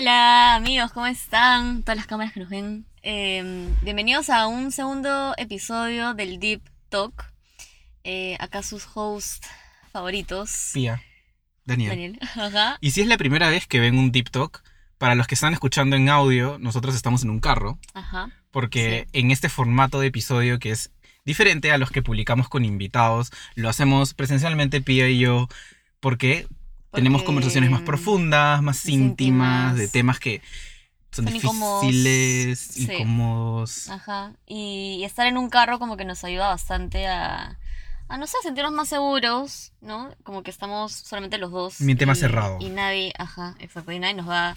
Hola amigos, ¿cómo están? Todas las cámaras que nos ven. Eh, bienvenidos a un segundo episodio del Deep Talk. Eh, acá sus hosts favoritos. Pía. Daniel. Daniel. Ajá. Y si es la primera vez que ven un Deep Talk, para los que están escuchando en audio, nosotros estamos en un carro, Ajá. porque en este formato de episodio que es diferente a los que publicamos con invitados, lo hacemos presencialmente Pía y yo, porque, tenemos conversaciones más profundas, más íntimas, íntimas. de temas que son, Son incómodos. difíciles, Sí. incómodos. Ajá. Y, y estar en un carro como que nos ayuda bastante a, a, no sé, sentirnos más seguros, ¿no? Como que estamos solamente los dos. Más y- cerrado. Y nadie, ajá, exacto. Y nadie nos va,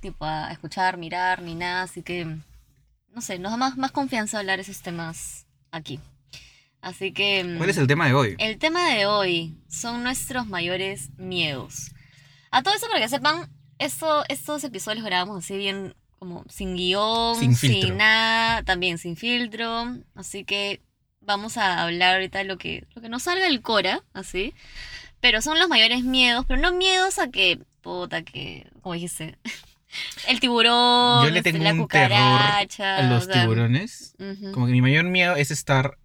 tipo, a escuchar, mirar, ni nada. Así que, no sé, nos da más, más confianza hablar esos temas aquí. Así que... mm, ¿Cuál es el tema de hoy? El tema de hoy son nuestros mayores miedos. A todo eso, para que sepan, esto, estos episodios los grabamos así bien como sin guion, Sin filtro. nada, también sin filtro. Así que vamos a hablar ahorita de lo que, lo que nos salga el Cora, así. Pero son los mayores miedos, pero no miedos a que, puta, que, como dijiste, el tiburón, Yo le este, tengo la un terror a los o sea, tiburones. Como que mi mayor miedo es estar.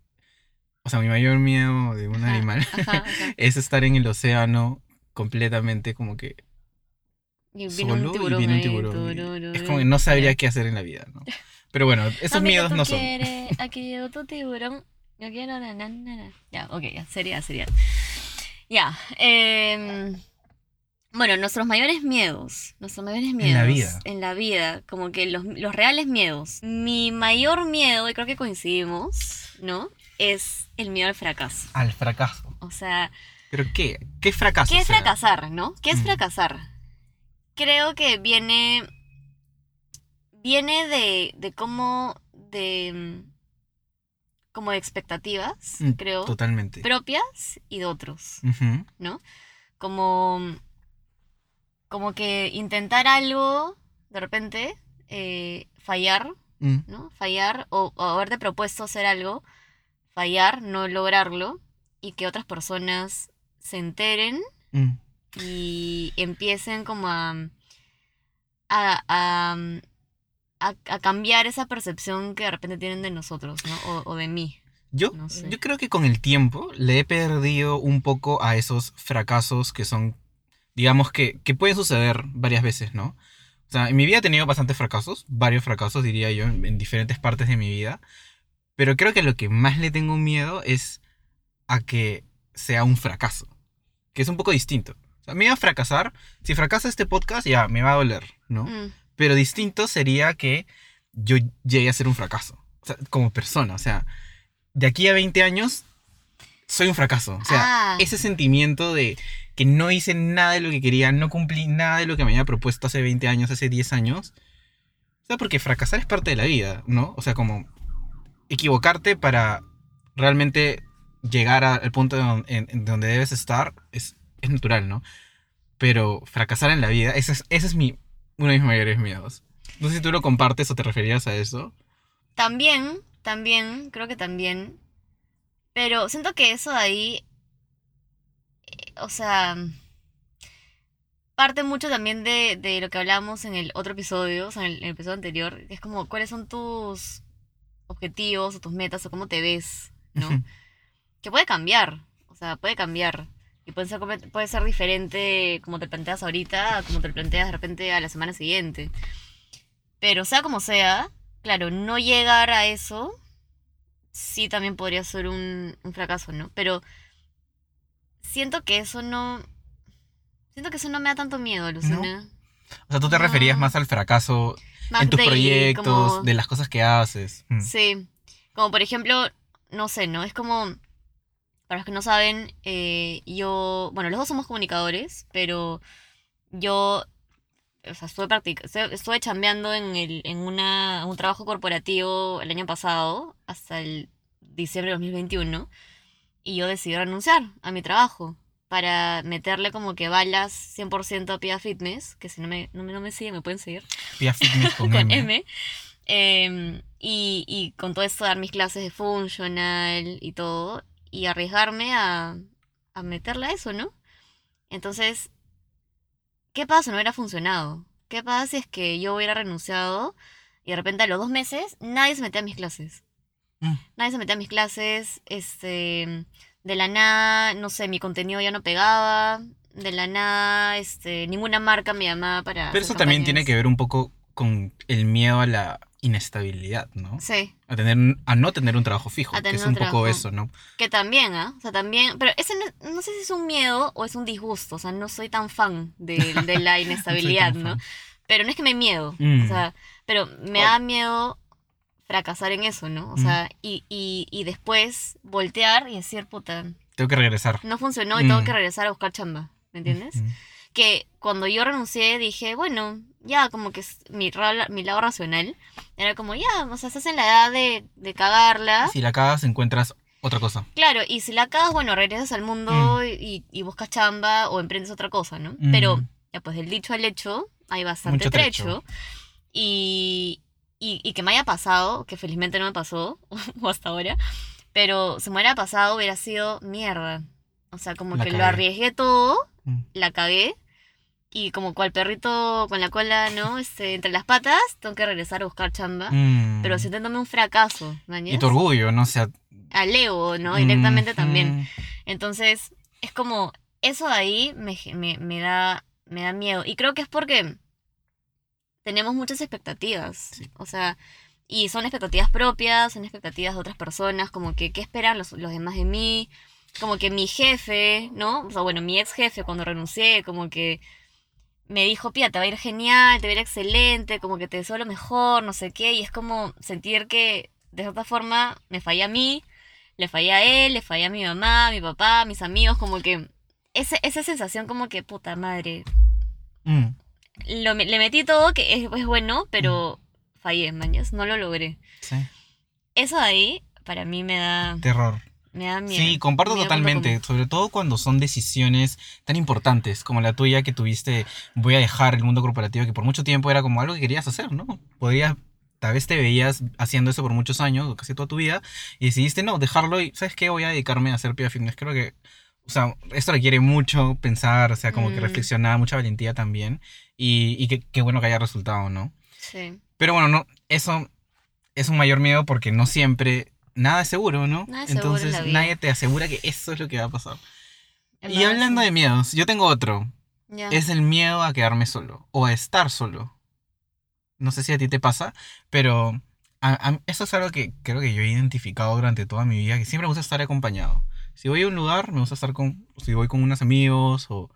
O sea, mi mayor miedo de un Ajá, animal ajá, ajá. es estar en el océano completamente como que Y solo y viene un ahí, tiburón. y tururú, es como que no sabría qué hacer en la vida, ¿no? Pero bueno, esos ¿qué miedos no son. quieres? Aquí llegó tu tiburón. Yo quiero na, na, na. Ya, ok, ya, sería, sería. Ya. em, bueno, nuestros mayores miedos. Nuestros mayores miedos. la vida. En la vida. Como que los, los reales miedos. Mi mayor miedo, y creo que coincidimos, ¿no? Es el miedo al fracaso. Al fracaso. O sea, ¿Pero qué? ¿Qué fracaso? ¿Qué es será? fracasar, no? ¿Qué es Mm. fracasar? Creo que viene. Viene de, de cómo. de. como de expectativas, Mm, creo. Totalmente. Propias y de otros. ¿no? Como. Como que intentar algo, de repente, eh, fallar, Mm. ¿no? Fallar, o, o haberte propuesto hacer algo, fallar, no lograrlo, y que otras personas se enteren Mm. y empiecen como a, a, a, a- a cambiar esa percepción que de repente tienen de nosotros, ¿no? O, o de mí. Yo, No sé. yo creo que con el tiempo le he perdido un poco a esos fracasos que son, digamos que, que pueden suceder varias veces, ¿no? O sea, en mi vida he tenido bastantes fracasos, varios fracasos diría yo, en, en diferentes partes de mi vida. Pero creo que lo que más le tengo miedo es a que sea un fracaso. Que es un poco distinto. O sea, me iba a fracasar. Si fracasa este podcast, ya, me va a doler, ¿no? Mm, Pero distinto sería que yo llegue a ser un fracaso. O sea, como persona. O sea, de aquí a 20 años, soy un fracaso. O sea, Ah. ese sentimiento de que no hice nada de lo que quería, no cumplí nada de lo que me había propuesto hace 20 años, hace 10 años. O sea, porque fracasar es parte de la vida, ¿no? O sea, como equivocarte para realmente llegar al punto en, donde debes estar es, es natural, ¿no? Pero fracasar en la vida, ese es, ese es mi, uno de mis mayores miedos. No sé si tú lo compartes o te referías a eso. También, también, creo que también. Pero siento que eso de ahí, eh, o sea, parte mucho también de, de lo que hablamos en el otro episodio, o sea, en el, episodio anterior, es como cuáles son tus objetivos o tus metas o cómo te ves, ¿no? que puede cambiar, o sea, puede cambiar. Y puede ser, puede ser diferente como te planteas ahorita, a como te planteas de repente a la semana siguiente. Pero sea como sea, claro, no llegar a eso sí también podría ser un, un fracaso, ¿no? Pero siento que eso no... Siento que eso no me da tanto miedo, Lucina. O sea, tú te referías No. más al fracaso Más en tus de proyectos, como- de las cosas que haces. Mm. Sí, como por ejemplo, no sé, ¿no? Es como, para los que no saben, eh, yo, bueno, los dos somos comunicadores, pero yo, o sea, estuve, practic- estuve, estuve chambeando en, el, en una, un trabajo corporativo el año pasado, hasta el diciembre de 2021, y yo decidí renunciar a mi trabajo para meterle como que balas 100% a Pia Fitness, que si no me, no me, no me siguen, me pueden seguir Pia Fitness con, con M. M. Em, y, y con todo esto dar mis clases de funcional y todo. Y arriesgarme a, a meterle a eso, ¿no? Entonces, ¿qué pasa si no hubiera funcionado? ¿qué pasa si es que yo hubiera renunciado y de repente a los dos meses nadie se metía a mis clases? Mm. Nadie se metía a mis clases, este, de la nada, no sé, mi contenido ya no pegaba, de la nada, este, ninguna marca me llamaba para... Pero eso también tiene que ver un poco con el miedo a la inestabilidad, ¿no? Sí, A, tener, a no tener un trabajo fijo, A que es un un poco eso, ¿no? que también, ¿ah? O sea, también, pero ese no, no sé si es un miedo o es un disgusto, o sea, no soy tan fan de, de la inestabilidad, ¿no? fan. Pero no es que me miedo, Mm. o sea, pero me da miedo fracasar en eso, ¿no? O Mm. sea, y, y, y después voltear y decir, puta, Tengo que regresar. no funcionó y tengo que regresar a buscar chamba, ¿me entiendes? Mm. Que cuando yo renuncié dije, bueno, ya como que mi, mi lado racional era como, ya, o sea, estás en la edad de, de cagarla. Si la cagas, encuentras otra cosa. Claro, y si la cagas, bueno, regresas al mundo y, y buscas chamba o emprendes otra cosa, ¿no? Pero, ya pues del dicho al hecho, hay bastante trecho. trecho. Y, y, y que me haya pasado, que felizmente no me pasó, o hasta ahora, pero si me hubiera pasado hubiera sido mierda. O sea, como La que lo arriesgué todo, Mm. la cagué. Y como cual perrito con la cola, ¿no? Este, entre las patas, tengo que regresar a buscar chamba. Mm. Pero sintiéndome un fracaso, ¿me Y tu orgullo, ¿no? O sea... Al ego, ¿no? Directamente mm, también. Entonces, es como, eso de ahí me, me, me da, me da miedo. Y creo que es porque tenemos muchas expectativas. Sí. O sea, y son expectativas propias, son expectativas de otras personas, como que, ¿qué esperan los, los demás de mí? Como que mi jefe, ¿no? O sea, bueno, mi ex jefe cuando renuncié, como que me dijo, Pía, te va a ir genial, te va a ir excelente, como que te deseo lo mejor, no sé qué. Y es como sentir que, de cierta forma, me falla a mí, le fallé a él, le fallé a mi mamá, a mi papá, a mis amigos, como que ese, esa sensación como que, puta madre, Mm. Lo, le metí todo, que es, es bueno, pero fallé, mañas, no lo logré. Sí. Eso de ahí, para mí me da, Terror. me da miedo. Sí, comparto Miedo totalmente, como- sobre todo cuando son decisiones tan importantes como la tuya que tuviste, voy a dejar el mundo corporativo, que por mucho tiempo era como algo que querías hacer, ¿no? Podías, tal vez te veías haciendo eso por muchos años, o casi toda tu vida, y decidiste, no, dejarlo y, ¿sabes qué? Voy a dedicarme a hacer Pia Fitness. Creo que, o sea, esto requiere mucho pensar, o sea, como que Mm. reflexionar, mucha valentía también, y, y qué qué bueno que haya resultado, ¿no? Sí, Pero bueno, no, eso es un mayor miedo porque no siempre nada es seguro, ¿no? Nada es seguro en Entonces la vida. nadie te asegura que eso es lo que va a pasar. en Y hablando sí. de miedos, yo tengo otro. Ya. Es el miedo a quedarme solo o a estar solo. No sé si a ti te pasa, pero a- a- eso es algo que creo que yo he identificado durante toda mi vida, que siempre me gusta estar acompañado. Si voy a un lugar, me gusta estar con, si voy con unos amigos o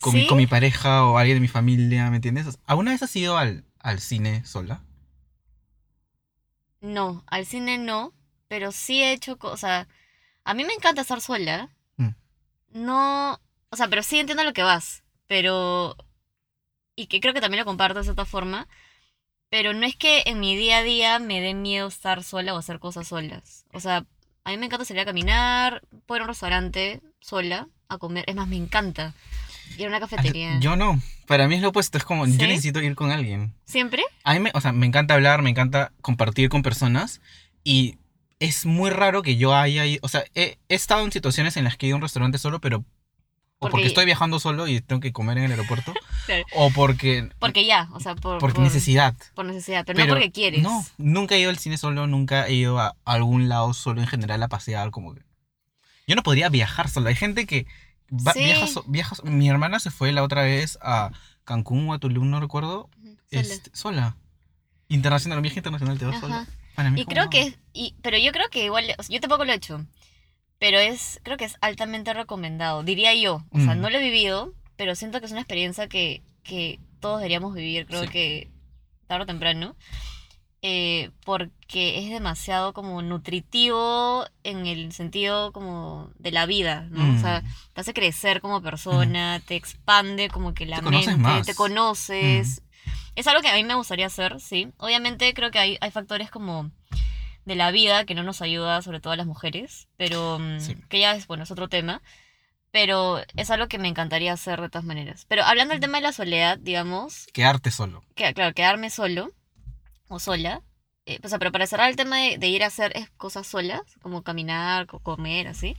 con, mi, ¿Sí? con mi pareja o alguien de mi familia, ¿me entiendes? ¿Alguna vez has ido al, al cine sola? No, al cine no, pero sí he hecho cosas. A mí me encanta estar sola. Mm. No, o sea, pero sí entiendo lo que vas, pero y que creo que también lo comparto de cierta forma, pero no es que en mi día a día me dé miedo estar sola o hacer cosas solas. O sea, a mí me encanta salir a caminar, a un restaurante sola a comer, es más, me encanta ir a una cafetería. Yo no. Para mí es lo opuesto. Es como, ¿Sí? yo necesito ir con alguien. ¿Siempre? A mí me, o sea, me encanta hablar, me encanta compartir con personas. Y es muy raro que yo haya ido. O sea, he, he estado en situaciones en las que he ido a un restaurante solo, pero. O porque, Porque- estoy viajando solo y tengo que comer en el aeropuerto. Claro. O porque. Porque ya, o sea, por, Porque por- necesidad. por necesidad, pero, no porque quieres. No, nunca he ido al cine solo, nunca he ido a algún lado solo en general a pasear, como que... Yo no podría viajar solo. Hay gente que va- Sí. viaja, so- viaja so- Mi hermana se fue la otra vez a Cancún o a Tulum, no recuerdo, sola. este, sola. Internacional, un viaje internacional te vas Ajá. sola. Para mí Y creo no. que y, pero yo creo que igual, o sea, yo tampoco lo he hecho, pero es, creo que es altamente recomendado, diría yo, o sea, Mm. no lo he vivido, pero siento que es una experiencia que, que todos deberíamos vivir, creo Sí. que tarde o temprano, eh, porque es demasiado como nutritivo en el sentido como de la vida, ¿no? O sea, Mm. te hace crecer como persona, te expande como que la Te mente, te conoces. Es algo que a mí me gustaría hacer, sí. Obviamente creo que hay, hay factores como de la vida que no nos ayuda, sobre todo a las mujeres, pero mm, Sí. que ya es, bueno, es otro tema. Pero es algo que me encantaría hacer de todas maneras. Pero hablando del tema de la soledad, digamos, Quedarte solo. que, claro, quedarme solo o sola. eh, o sea, pero para cerrar el tema de, de ir a hacer cosas solas, como caminar, co- comer, así.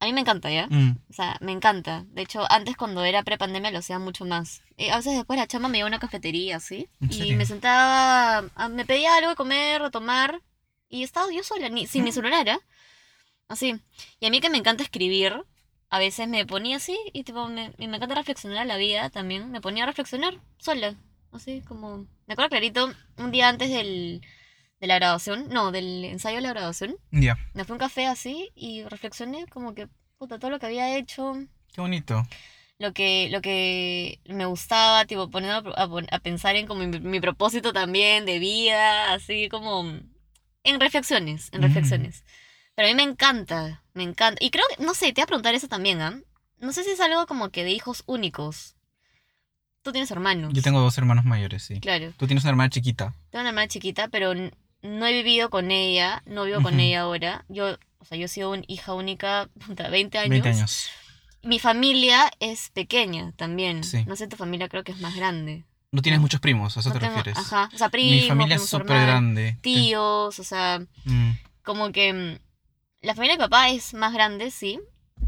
A mí me encanta, ¿ya? Mm. O sea, me encanta. De hecho, antes cuando era prepandemia lo hacía mucho más. Eh, a veces después la chama me iba a una cafetería, ¿sí? ¿En Y me sentaba, a- me pedía algo de comer, de tomar. Y estaba yo sola, ni, sin mi Mm. celular, ¿ah? Así. Y a mí que me encanta escribir, a veces me ponía así y tipo, me, y me encanta reflexionar a la vida también. Me ponía a reflexionar sola. Así como... Me acuerdo clarito, un día antes del, de la graduación, no, del ensayo de la graduación, Ya, me fui a un café así y reflexioné como que, puta, todo lo que había hecho, qué bonito. lo que, lo que me gustaba, tipo, poniendo a, a- pensar en como mi, mi propósito también de vida, así como en reflexiones, en Mm. reflexiones. Pero a mí me encanta, me encanta. Y creo que, no sé, te voy a preguntar eso también, ¿ah? No sé si es algo como que de hijos únicos. Tú tienes hermanos. Yo tengo dos hermanos mayores, sí. Claro, Tú tienes una hermana chiquita. tengo una hermana chiquita, pero no he vivido con ella, no vivo con ella ahora. Yo, o sea, yo he sido una hija única, puta, 20 años. 20 años. Mi familia es pequeña también. Sí. No sé, tu familia creo que es más grande. No tienes muchos primos, ¿a eso No te tengo- refieres? Ajá. O sea, primos, Mi familia es súper grande. Tíos, o sea, Mm, como que mm, la familia de mi papá es más grande, sí.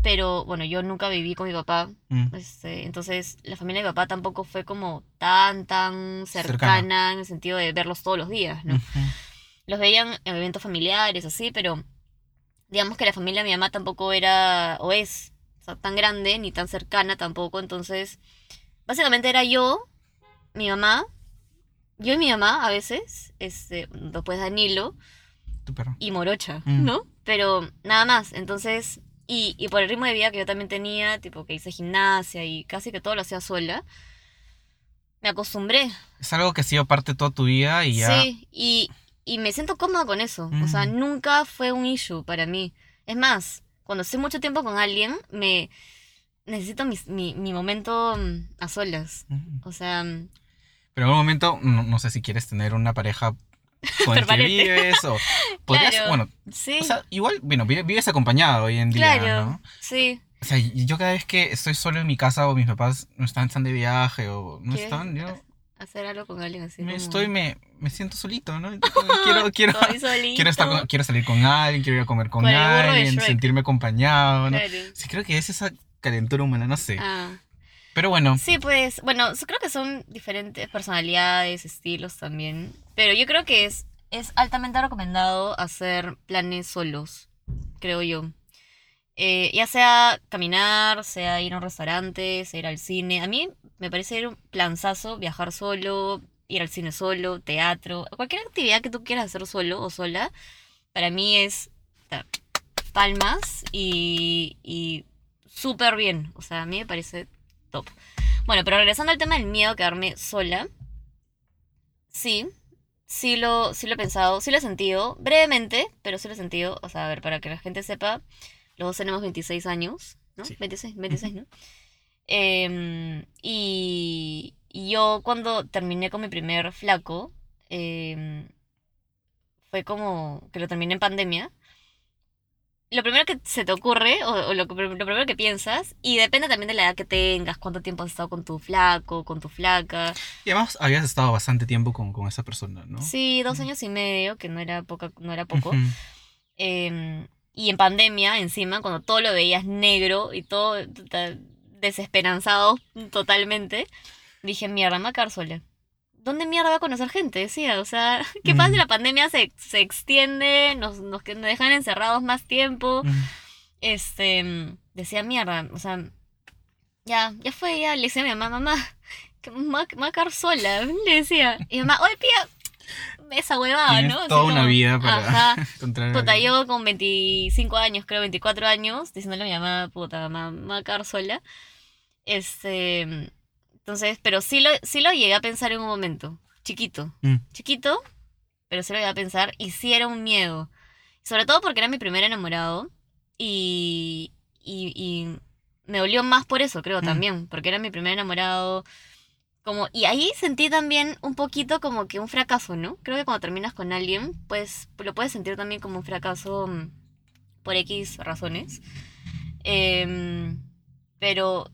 Pero bueno, yo nunca viví con mi papá. mm. Este, entonces, la familia de mi papá tampoco fue como tan, tan cercana, Cercana. en el sentido de verlos todos los días, ¿no? Los veían en eventos familiares, así, pero digamos que la familia de mi mamá tampoco era, o es, o sea, tan grande ni tan cercana tampoco. Entonces, básicamente era yo, mi mamá, yo y mi mamá a veces, este, después Danilo Tu perro. y Morocha, Mm. ¿no? Pero nada más, entonces, y, y por el ritmo de vida que yo también tenía, tipo que hice gimnasia y casi que todo lo hacía sola, me acostumbré Es algo que ha sido parte de toda tu vida y ya. Sí, y, y me siento cómoda con eso. O sea, Mm. nunca fue un issue para mí. Es más, cuando estoy mucho tiempo con alguien, me necesito mi, mi momento mm, a solas. O sea, mm, Pero en algún momento, no, no sé si quieres tener una pareja con el que vives o podrías, Claro. bueno, sí, o sea, igual, bueno, vi- vives acompañado hoy en día, claro, ¿no? sí. O sea, yo cada vez que estoy solo en mi casa o mis papás no están, están de viaje o no ¿Quieres están, yo Hacer algo con alguien así. me como- estoy, me, me siento solito, ¿no? Quiero, quiero, quiero, estar con- quiero salir con alguien, quiero ir a comer con, Con alguien, sentirme acompañado, ¿no? Claro. Sí, creo que es esa calentura humana, no sé. Ah. Pero bueno, Sí, pues, bueno, creo que son diferentes personalidades, estilos también. Pero yo creo que es, es altamente recomendado hacer planes solos, creo yo. Eh, ya sea caminar, sea ir a un restaurante, sea ir al cine. A mí me parece un planzazo viajar solo, ir al cine solo, teatro, cualquier actividad que tú quieras hacer solo o sola. Para mí es palmas y, y súper bien. O sea, a mí me parece top. Bueno, pero regresando al tema del miedo a quedarme sola. Sí, sí lo, sí lo he pensado, sí lo he sentido, brevemente, pero sí lo he sentido. O sea, a ver, para que la gente sepa, los dos tenemos 26 años, ¿no? Sí. 26, 26, ¿no? Em, y, y yo cuando terminé con mi primer flaco, em, fue como que lo terminé en pandemia. Lo primero que se te ocurre, o, o lo, lo primero que piensas, y depende también de la edad que tengas, cuánto tiempo has estado con tu flaco, con tu flaca. y además habías estado bastante tiempo con, con esa persona, ¿no? Sí, dos años y medio, que no era, poca, no era poco. Em, y en pandemia, encima, cuando todo lo veías negro y todo desesperanzado totalmente, dije, mierda, me a sola. ¿Dónde mierda va a conocer gente? Decía, o sea, ¿qué pasa si Mm. la pandemia se, se extiende, nos, nos, nos dejan encerrados más tiempo? Mm. Este, decía, mierda, o sea, ya, ya fue, ya, le decía a mi mamá, mamá, que me voy a sola, le decía. Y mi mamá, oye, pía, esa huevada, ¿no? Toda una vida para Ajá. encontrar Puta, yo con 25 años, creo 24 años, diciéndole a mi mamá, puta, mamá, a quedar sola. Este, entonces, pero sí lo, sí lo llegué a pensar en un momento, chiquito, Mm. chiquito, pero sí lo llegué a pensar y sí era un miedo. Sobre todo porque era mi primer enamorado y, y, y me dolió más por eso, creo, Mm. también, porque era mi primer enamorado. Como, y ahí sentí también un poquito como que un fracaso, ¿no? Creo que cuando terminas con alguien, pues lo puedes sentir también como un fracaso mm, por X razones. Em, pero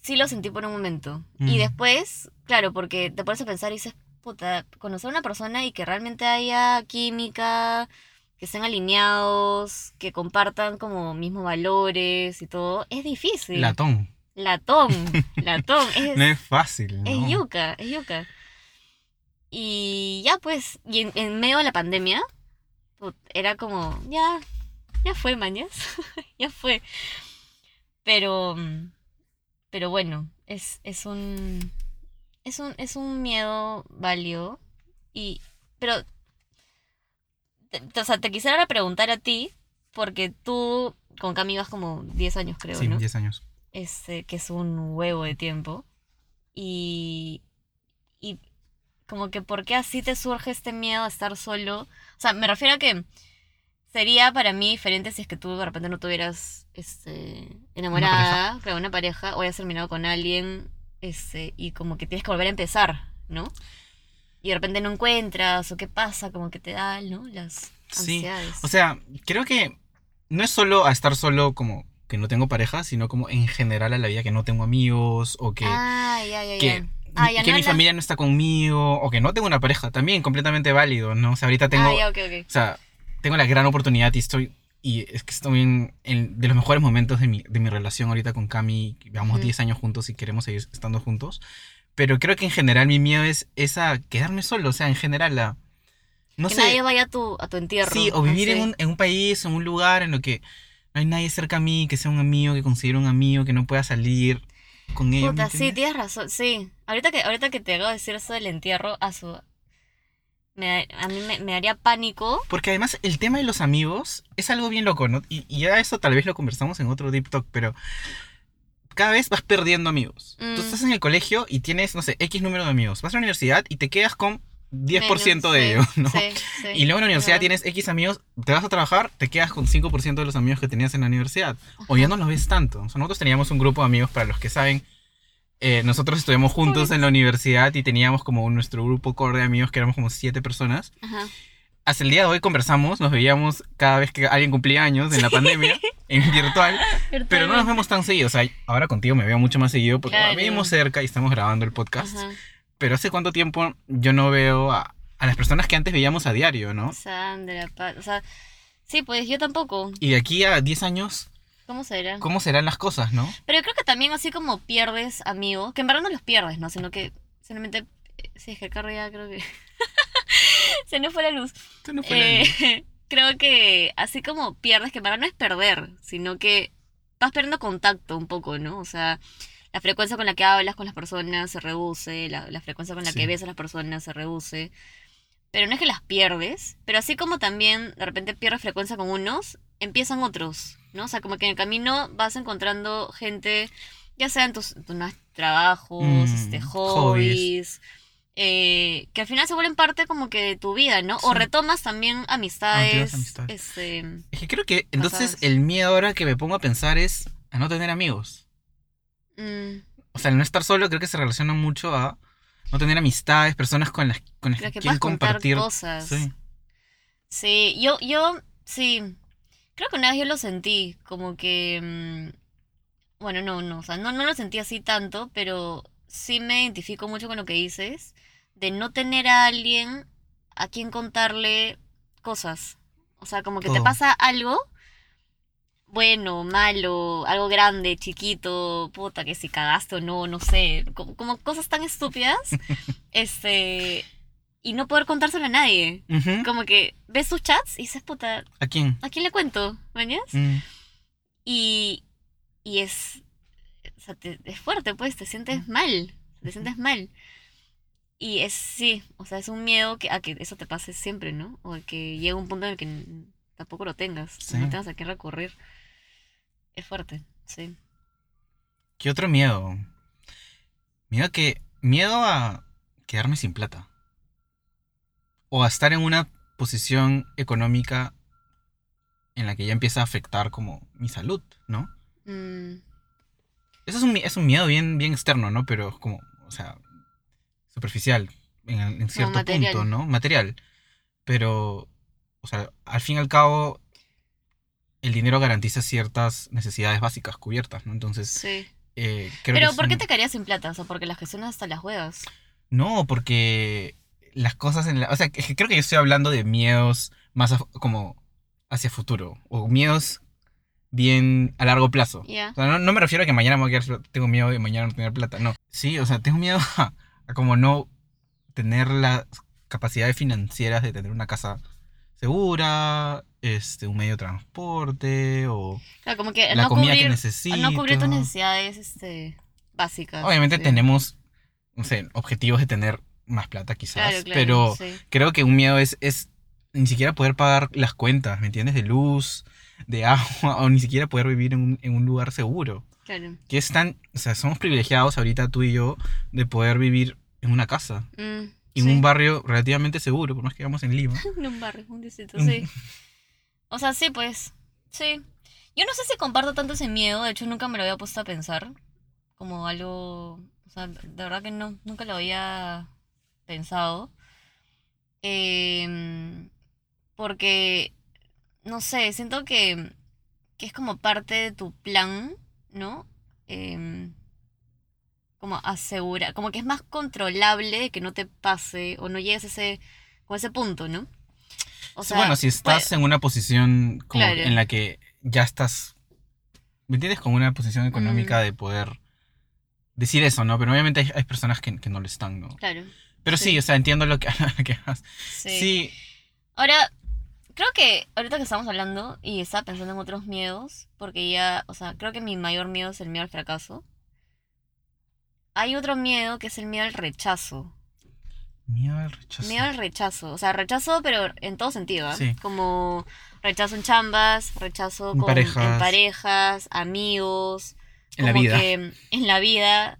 sí lo sentí por un momento. Y Mm. después, claro, porque te pones a pensar y dices, puta, conocer a una persona y que realmente haya química, que estén alineados, que compartan como mismos valores y todo, es difícil. Latón. Latón, latón. Es, No es fácil, ¿no? es yuca, es yuca. Y ya pues, y en, en medio de la pandemia, era como, ya, ya fue, mañas, ya fue. Pero, pero bueno, es, es un, es un, es un miedo válido. Y, pero, te- o sea, te quisiera preguntar a ti, porque tú con Cami ibas como 10 años, creo, Sí, ¿no? 10 años. Este, que es un huevo de tiempo. Y, y como que por qué así te surge este miedo a estar solo. O sea, me refiero a que sería para mí diferente si es que tú de repente no tuvieras este, enamorada, claro, una pareja, o hayas terminado con alguien este, y como que tienes que volver a empezar, ¿no? Y de repente no encuentras, o qué pasa, como que te da, ¿no? Las Sí, ansiedades. O sea, creo que no es solo a estar solo como que no tengo pareja, sino como en general a la vida que no tengo amigos o que, ah, ya, ya, que. Ah, ya que no mi la- familia no está conmigo o que no tengo una pareja. También completamente válido, ¿no? O sea, ahorita tengo, Ah, ya, ok, ok. o sea, tengo la gran oportunidad y estoy, y es que estoy en, en- de los mejores momentos de mi, de mi relación ahorita con Cami. Llevamos Ujú. 10 años juntos y queremos seguir estando juntos. Pero creo que en general mi miedo es, es a quedarme solo, o sea, en general a... No que sé. nadie vaya a tu, a tu entierro. Sí, o vivir en así. un, en un país, en un lugar en lo que no hay nadie cerca a mí, que sea un amigo, que considere un amigo, que no pueda salir con ellos. ¿me Puta, sí, tienes razón, sí. Ahorita que, ahorita que te hago decir eso del entierro, a su... Me, a mí me, me daría pánico. Porque además el tema de los amigos es algo bien loco, ¿no? Y, y ya eso tal vez lo conversamos en otro Deep Talk, pero cada vez vas perdiendo amigos. Tú Mm. estás en el colegio y tienes, no sé, X número de amigos. Vas a la universidad y te quedas con 10% menos, de sí, ellos, ¿no? Sí, sí. Y luego en la universidad Ajá. tienes X amigos, te vas a trabajar, te quedas con 5% de los amigos que tenías en la universidad. O ya no los ves tanto. O sea, nosotros teníamos un grupo de amigos, para los que saben, eh, nosotros estudiamos juntos en la universidad y teníamos como nuestro grupo core de amigos, que éramos como 7 personas. Ajá. Hasta el día de hoy conversamos, nos veíamos cada vez que alguien cumplía años en la pandemia, en virtual, pero no nos vemos tan seguido. O sea, ahora contigo me veo mucho más seguido porque Claro. vivimos cerca y estamos grabando el podcast. Ajá. Pero hace cuánto tiempo yo no veo a, a las personas que antes veíamos a diario, ¿no? Sandra, Pa- o sea, sí, pues yo tampoco. Y de aquí a 10 años, ¿Cómo será? ¿cómo serán las cosas, no? Pero yo creo que también así como pierdes amigos, que en verdad no los pierdes, ¿no? Sino que simplemente, eh, sí, es que el carro ya creo que... Se nos fue la luz. Esto no fue la luz. Eh, creo que así como pierdes, que para no es perder, sino que vas perdiendo contacto un poco, ¿no? O sea, la frecuencia con la que hablas con las personas se reduce, la, la frecuencia con la Sí. que ves a las personas se reduce. Pero no es que las pierdes, pero así como también de repente pierdes frecuencia con unos, empiezan otros, ¿no? O sea, como que en el camino vas encontrando gente, ya sea en tus, tus trabajos, Mm, este, hobbies. hobbies, eh, que al final se vuelven parte como que de tu vida, ¿no? O Sí. retomas también amistades, amistades. este... Es que creo que entonces Pasadas. el miedo ahora que me pongo a pensar es a no tener amigos. Mm, O sea, el no estar solo creo que se relaciona mucho a no tener amistades, personas con las, con las que compartir. cosas. Sí. Sí, yo, yo, sí, creo que una vez yo lo sentí, como que, mm, bueno, no, no, o sea, no, no lo sentí así tanto, pero sí me identifico mucho con lo que dices, de no tener a alguien a quien contarle cosas. O sea, como que te pasa algo, bueno, malo, algo grande, chiquito, puta, que si cagaste o no, no sé, como, como cosas tan estúpidas, este, y no poder contárselo a nadie. Como que ves tus chats y dices, puta, ¿A quién? ¿a quién le cuento? ¿Mañas? Mm. Y, y es, o sea, te- es fuerte, pues, te sientes mal, te sientes mal. Y es, sí, o sea, es un miedo que, a que eso te pase siempre, ¿no? O a que llegue un punto en el que tampoco lo tengas, Sí. no tengas a quién recurrir. Es fuerte, sí. ¿Qué otro miedo? Miedo a que. Miedo a quedarme sin plata. O a estar en una posición económica en la que ya empieza a afectar como mi salud, ¿no? Mm, Eso es un, es un miedo bien, bien externo, ¿no? Pero como, o sea, superficial en, en cierto punto, ¿no? Material. Pero, o sea, al fin y al cabo, el dinero garantiza ciertas necesidades básicas cubiertas, ¿no? Entonces, sí. eh, creo Pero que ¿por qué un- te quedarías sin plata? O sea, porque las gestionas hasta las juegas. No, porque las cosas en la... O sea, creo que yo estoy hablando de miedos más como hacia futuro. O miedos bien a largo plazo. Ya. O sea, no, no me refiero a que mañana me voy a quedar, tengo miedo de mañana no tener plata, no. Sí, o sea, tengo miedo a, a como no tener las capacidades financieras de tener una casa segura, este, un medio de transporte o Claro, como que la no comida cubrir, que necesito. no cubrir tus necesidades este, básicas. Obviamente sí. tenemos, no sé, objetivos de tener más plata quizás, Claro, claro, pero sí. creo que un miedo es, es ni siquiera poder pagar las cuentas, ¿me entiendes? De luz, de agua, o ni siquiera poder vivir en un, en un lugar seguro. Claro. Que es tan, o sea, somos privilegiados ahorita tú y yo de poder vivir en una casa, Mm, en sí. un barrio relativamente seguro, por más que vivamos en Lima. En un barrio, un distrito, sí. O sea, sí, pues. Sí. Yo no sé si comparto tanto ese miedo, de hecho nunca me lo había puesto a pensar. Como algo. O sea, de verdad que no, nunca lo había pensado. Em, porque. No sé, siento que. que es como parte de tu plan, ¿no? Em, como asegura. Como que es más controlable que no te pase o no llegues a ese. como a ese punto, ¿no? O Sí, bueno, si estás pues, en una posición como Claro. en la que ya estás, ¿me entiendes? Con una posición económica Mm. de poder decir eso, ¿no? Pero obviamente hay, hay personas que, que no lo están, ¿no? Claro. Pero sí, Sí. o sea, entiendo lo que, que. Sí. Sí, Ahora, creo que ahorita que estamos hablando y estaba pensando en otros miedos, porque ya, o sea, creo que mi mayor miedo es el miedo al fracaso. Hay otro miedo que es el miedo al rechazo. miedo al rechazo. Miedo al rechazo. O sea, rechazo, pero en todo sentido, ¿ah? Sí. Como rechazo en chambas, rechazo En con, parejas. en parejas, amigos. En la como vida. que en la vida,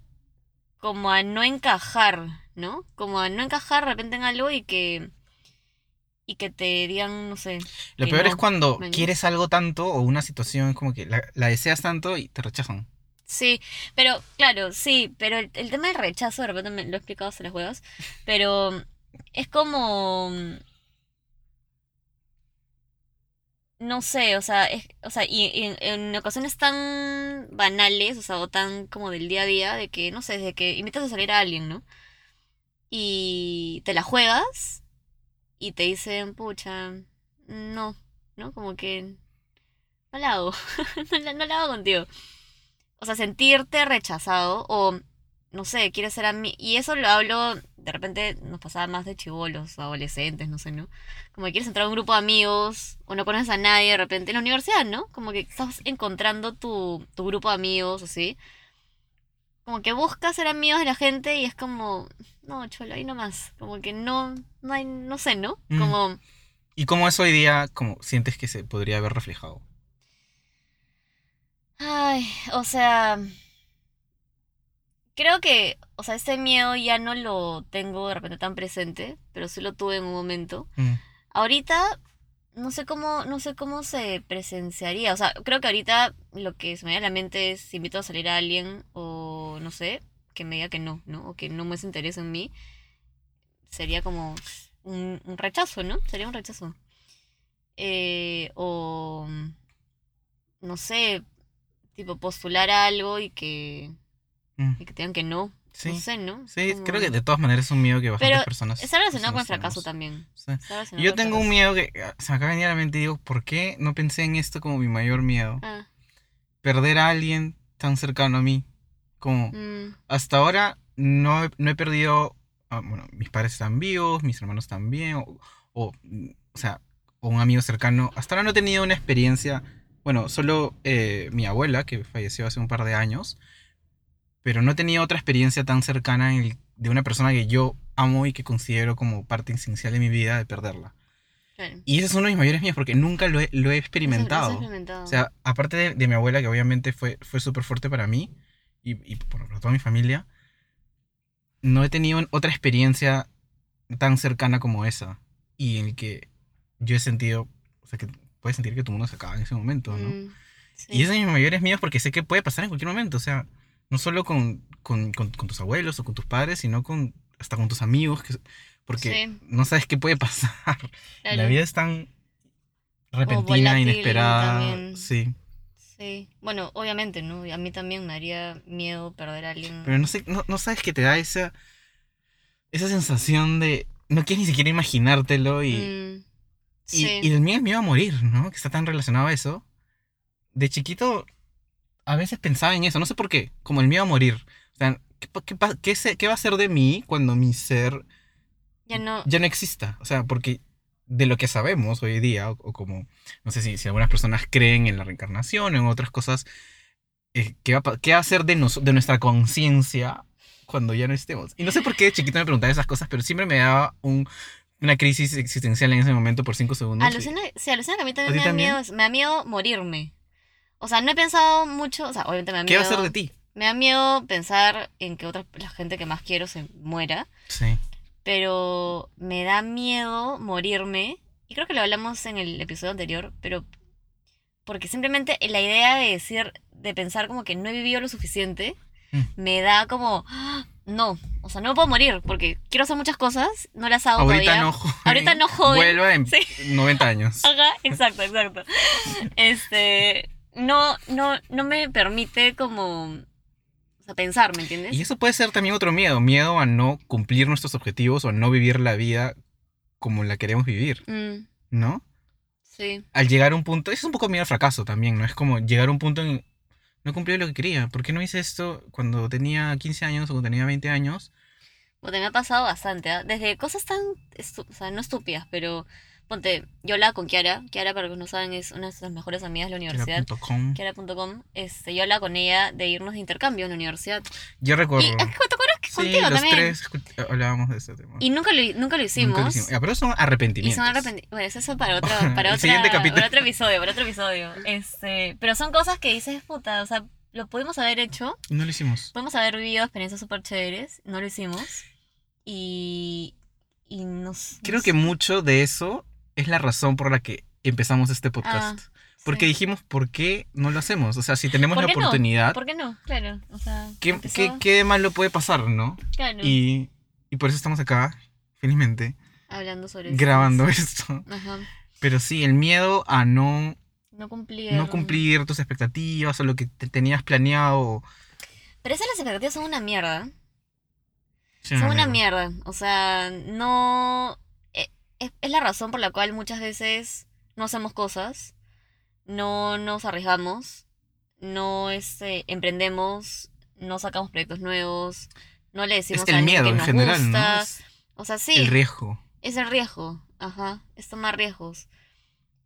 como a no encajar, ¿no? Como a no encajar de repente en algo y que. Y que te digan, no sé. Lo peor no, es cuando quieres algo tanto o una situación como que la, la deseas tanto y te rechazan. Sí, pero claro, sí, pero el, el tema del rechazo, de repente me lo he explicado hasta las huevas, pero es como... No sé, o sea, es, o sea, y, y en, en ocasiones tan banales, o sea, o tan como del día a día, de que, no sé, de que invitas a salir a alguien, ¿no? Y te la juegas y te dicen, pucha, no, ¿no? Como que no la hago, no la, no la hago contigo. O sea, sentirte rechazado o, no sé, quieres ser a mí. Y eso lo hablo, de repente nos pasaba más de chivolos, adolescentes, no sé, ¿no? Como que quieres entrar a un grupo de amigos o no conoces a nadie de repente en la universidad, ¿no? Como que estás encontrando tu, tu grupo de amigos, así. Como que buscas ser amigos de la gente y es como, no, cholo, ahí nomás. Como que no, no hay, no sé, ¿no? Mm. Como, ¿Y cómo eso hoy día como sientes que se podría haber reflejado? Ay, o sea, creo que, o sea, ese miedo ya no lo tengo de repente tan presente, pero sí lo tuve en un momento. Mm. Ahorita no sé cómo, no sé cómo se presenciaría. O sea, creo que ahorita lo que se me viene a la mente es si invito a salir a alguien o no sé, que me diga que no, ¿no? O que no muestre interés en mí. Sería como un, un rechazo, ¿no? Sería un rechazo. Eh, o no sé, tipo postular a algo y que, Mm. y que te digan que no. Sí. No sé, ¿no? Sí, Como- creo que de todas maneras es un miedo que bastantes Pero personas. Está relacionado con el fracaso también. Sí. Yo tengo un miedo que ah, se me acaba de venir a la mente y digo, ¿por qué no pensé en esto como mi mayor miedo? Ah, Perder a alguien tan cercano a mí. Como mm, hasta ahora no he, no he perdido, ah, bueno, mis padres están vivos, mis hermanos también, o, o, o sea, o un amigo cercano. Hasta ahora no he tenido una experiencia, bueno, solo eh, mi abuela, que falleció hace un par de años, pero no tenido otra experiencia tan cercana en el- de una persona que yo amo y que considero como parte esencial de mi vida de perderla. claro. Y ese es uno de mis mayores miedos porque nunca lo he, lo experimentado. experimentado. O sea, aparte de, de mi abuela, que obviamente fue, fue súper fuerte para mí y, y por, por toda mi familia, no he tenido otra experiencia tan cercana como esa. Y en el que yo he sentido, o sea, que puedes sentir que tu mundo se acaba en ese momento, ¿no? Mm, sí. Y ese es mis mayores miedos porque sé que puede pasar en cualquier momento. O sea, no solo con, con, con- con tus abuelos o con tus padres, sino con hasta con tus amigos. Que, porque Sí. no sabes qué puede pasar. La Claro. vida es tan repentina, inesperada. también. Sí. Sí. Bueno, obviamente, ¿no? Y A mí también me haría miedo perder a alguien. Pero no sé, no, no sabes que te da esa, esa sensación de. No quieres ni siquiera imaginártelo y. Mm, Y, Sí. y el miedo miedo a morir, ¿no? Que está tan relacionado a eso. De chiquito, a veces pensaba en eso, no sé por qué, como el miedo a morir. O sea, ¿qué, qué qué se- qué va a ser de mí cuando mi ser Ya no. ya no exista? O sea, porque de lo que sabemos hoy día, o, o como, no sé si, si algunas personas creen en la reencarnación o en otras cosas, eh, ¿qué, va, qué va a ser de, nos- de nuestra conciencia cuando ya no estemos? Y no sé por qué de chiquito me preguntaba esas cosas, pero siempre me daba un- una crisis existencial en ese momento por cinco segundos. y- Alucina, sí, alucina que a mí ¿A también me da también? miedo. Me da miedo morirme. O sea, no he pensado mucho. O sea, obviamente me da ¿Qué va miedo. a ser de ti? Me da miedo pensar en que otra, la gente que más quiero se muera. Sí. Pero me da miedo morirme. Y creo que lo hablamos en el episodio anterior. Pero. Porque simplemente la idea de decir. De pensar como que no he vivido lo suficiente. Mm. Me da como. ¡ah! No. O sea, no me puedo morir. Porque quiero hacer muchas cosas. No las hago Ahorita todavía. no joven. Ahorita no joven. Vuelva en Sí. 90 años. Ajá, exacto, exacto. Este, no, no, no me permite como, o sea, pensar, ¿me entiendes? Y eso puede ser también otro miedo, miedo a no cumplir nuestros objetivos o a no vivir la vida como la queremos vivir, Mm, ¿no? sí, Al llegar a un punto, eso es un poco miedo al fracaso también, ¿no? Es como llegar a un punto en no he cumplido lo que quería. ¿Por qué no hice esto cuando tenía 15 años o cuando tenía 20 años? Porque me ha pasado bastante, ¿ah? Desde cosas tan, o sea, no estúpidas, pero ponte, yo hablaba con Kiara, Kiara para los que no saben es una de nuestras mejores amigas de la universidad, Era.com. Kiara.com, este, yo hablaba con ella de irnos de intercambio en la universidad. Yo recuerdo. Y, ¿te acuerdas que sí, contigo los también? tres hablábamos de ese tema. Y nunca lo, nunca lo hicimos. Nunca lo hicimos. Ya, pero son Y arrepentimientos. son arrepentidos. Bueno, eso es para otro, para otra, para otro episodio, para otro episodio. Este, pero son cosas que dices, puta, o sea, lo pudimos haber hecho, Y no lo hicimos. podemos haber vivido experiencias súper chéveres, no lo hicimos. Y, y nos... Creo nos- que mucho de eso es la razón por la que empezamos este podcast. Ah, Porque sí. dijimos, ¿por qué no lo hacemos? O sea, si tenemos ¿Por la qué no? oportunidad, ¿Por qué no? Claro, o sea, ¿qué, empezó- qué, qué malo puede pasar, no? claro, Y, y por eso estamos acá, felizmente, hablando sobre eso. grabando esto. Ajá, Pero sí, el miedo a no, no cumplir. no cumplir tus expectativas o lo que te tenías planeado. Pero esas las expectativas son una mierda. Sí, Son una mierda. mierda. O sea, no. e- Es, es la razón por la cual muchas veces no hacemos cosas, no nos arriesgamos, no este, emprendemos, no sacamos proyectos nuevos, no le decimos Es a el miedo que en nos general, gusta. ¿no? Es O sea, sí, El riesgo. es el riesgo. Ajá, es tomar riesgos.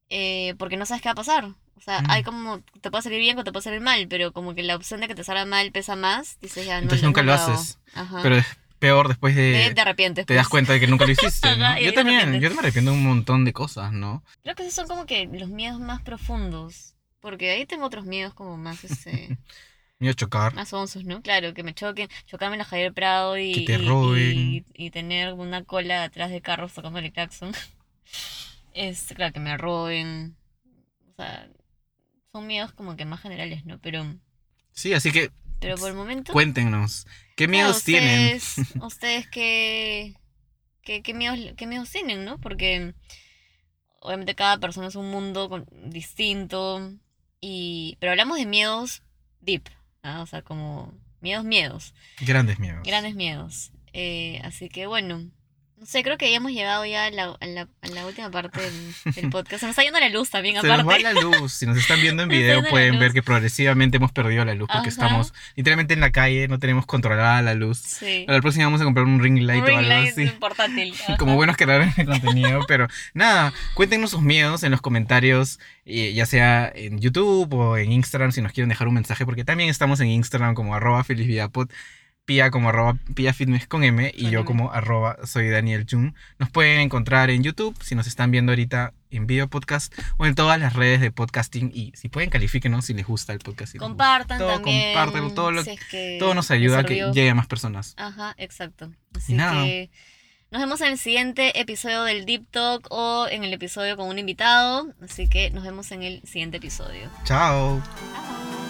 Eh, porque no sabes qué va a pasar. O sea, Mm. hay como, te puede salir bien o te puede salir mal, pero como que la opción de que te salga mal pesa más, dices ya, no Entonces nunca lo hago. haces. Ajá. Pero peor después de... te, te arrepientes. te das cuenta de que nunca lo hiciste, Yo también, yo me arrepiento de un montón de cosas, ¿no? Creo que esos son como que los miedos más profundos. Porque ahí tengo otros miedos como más, este, Miedo a chocar. más onzos, ¿no? Claro, que me choquen, chocarme en la Javier Prado y, Que te y- roben. y, y tener una cola atrás de carros tocando el claxon. Es, claro, que me roben. O sea, son miedos como que más generales, ¿no? Pero, Sí, así que pero por el momento... cuéntenos. ¿Qué claro, miedos tienen? ustedes, Ustedes qué, qué, qué miedos, qué miedos tienen, ¿no? Porque obviamente cada persona es un mundo con- distinto. Y, pero hablamos de miedos deep, ¿ah? o sea, como miedos, miedos, Grandes miedos. grandes miedos. Eh, así que bueno, no sé, creo que ya hemos llegado ya a la, a la, a la última parte del, del podcast. Se nos está yendo la luz también, Se nos va aparte. la luz. Si nos están viendo en video pueden ver que progresivamente hemos perdido la luz porque Ajá. estamos literalmente en la calle, no tenemos controlada la luz. Sí. A la próxima vamos a comprar un ring light Un o algo light así. portátil. ajá. Como buenos creadores de contenido, pero nada, cuéntenos sus miedos en los comentarios, eh, ya sea en YouTube o en Instagram si nos quieren dejar un mensaje, porque también estamos en Instagram como arroba Pia como arroba Pia Fitness con M y Con yo M. como arroba soy Daniel Jun. Nos pueden encontrar en YouTube si nos están viendo ahorita en video podcast o en todas las redes de podcasting y si pueden califíquenos si les gusta el podcast. si. Compartan Todo, también. compártanlo, todo lo- si es que Todo nos ayuda a que llegue a más personas. Ajá, exacto. Así nada. que nos vemos en el siguiente episodio del Deep Talk o en el episodio con un invitado. Así que nos vemos en el siguiente episodio. Chao. Chao.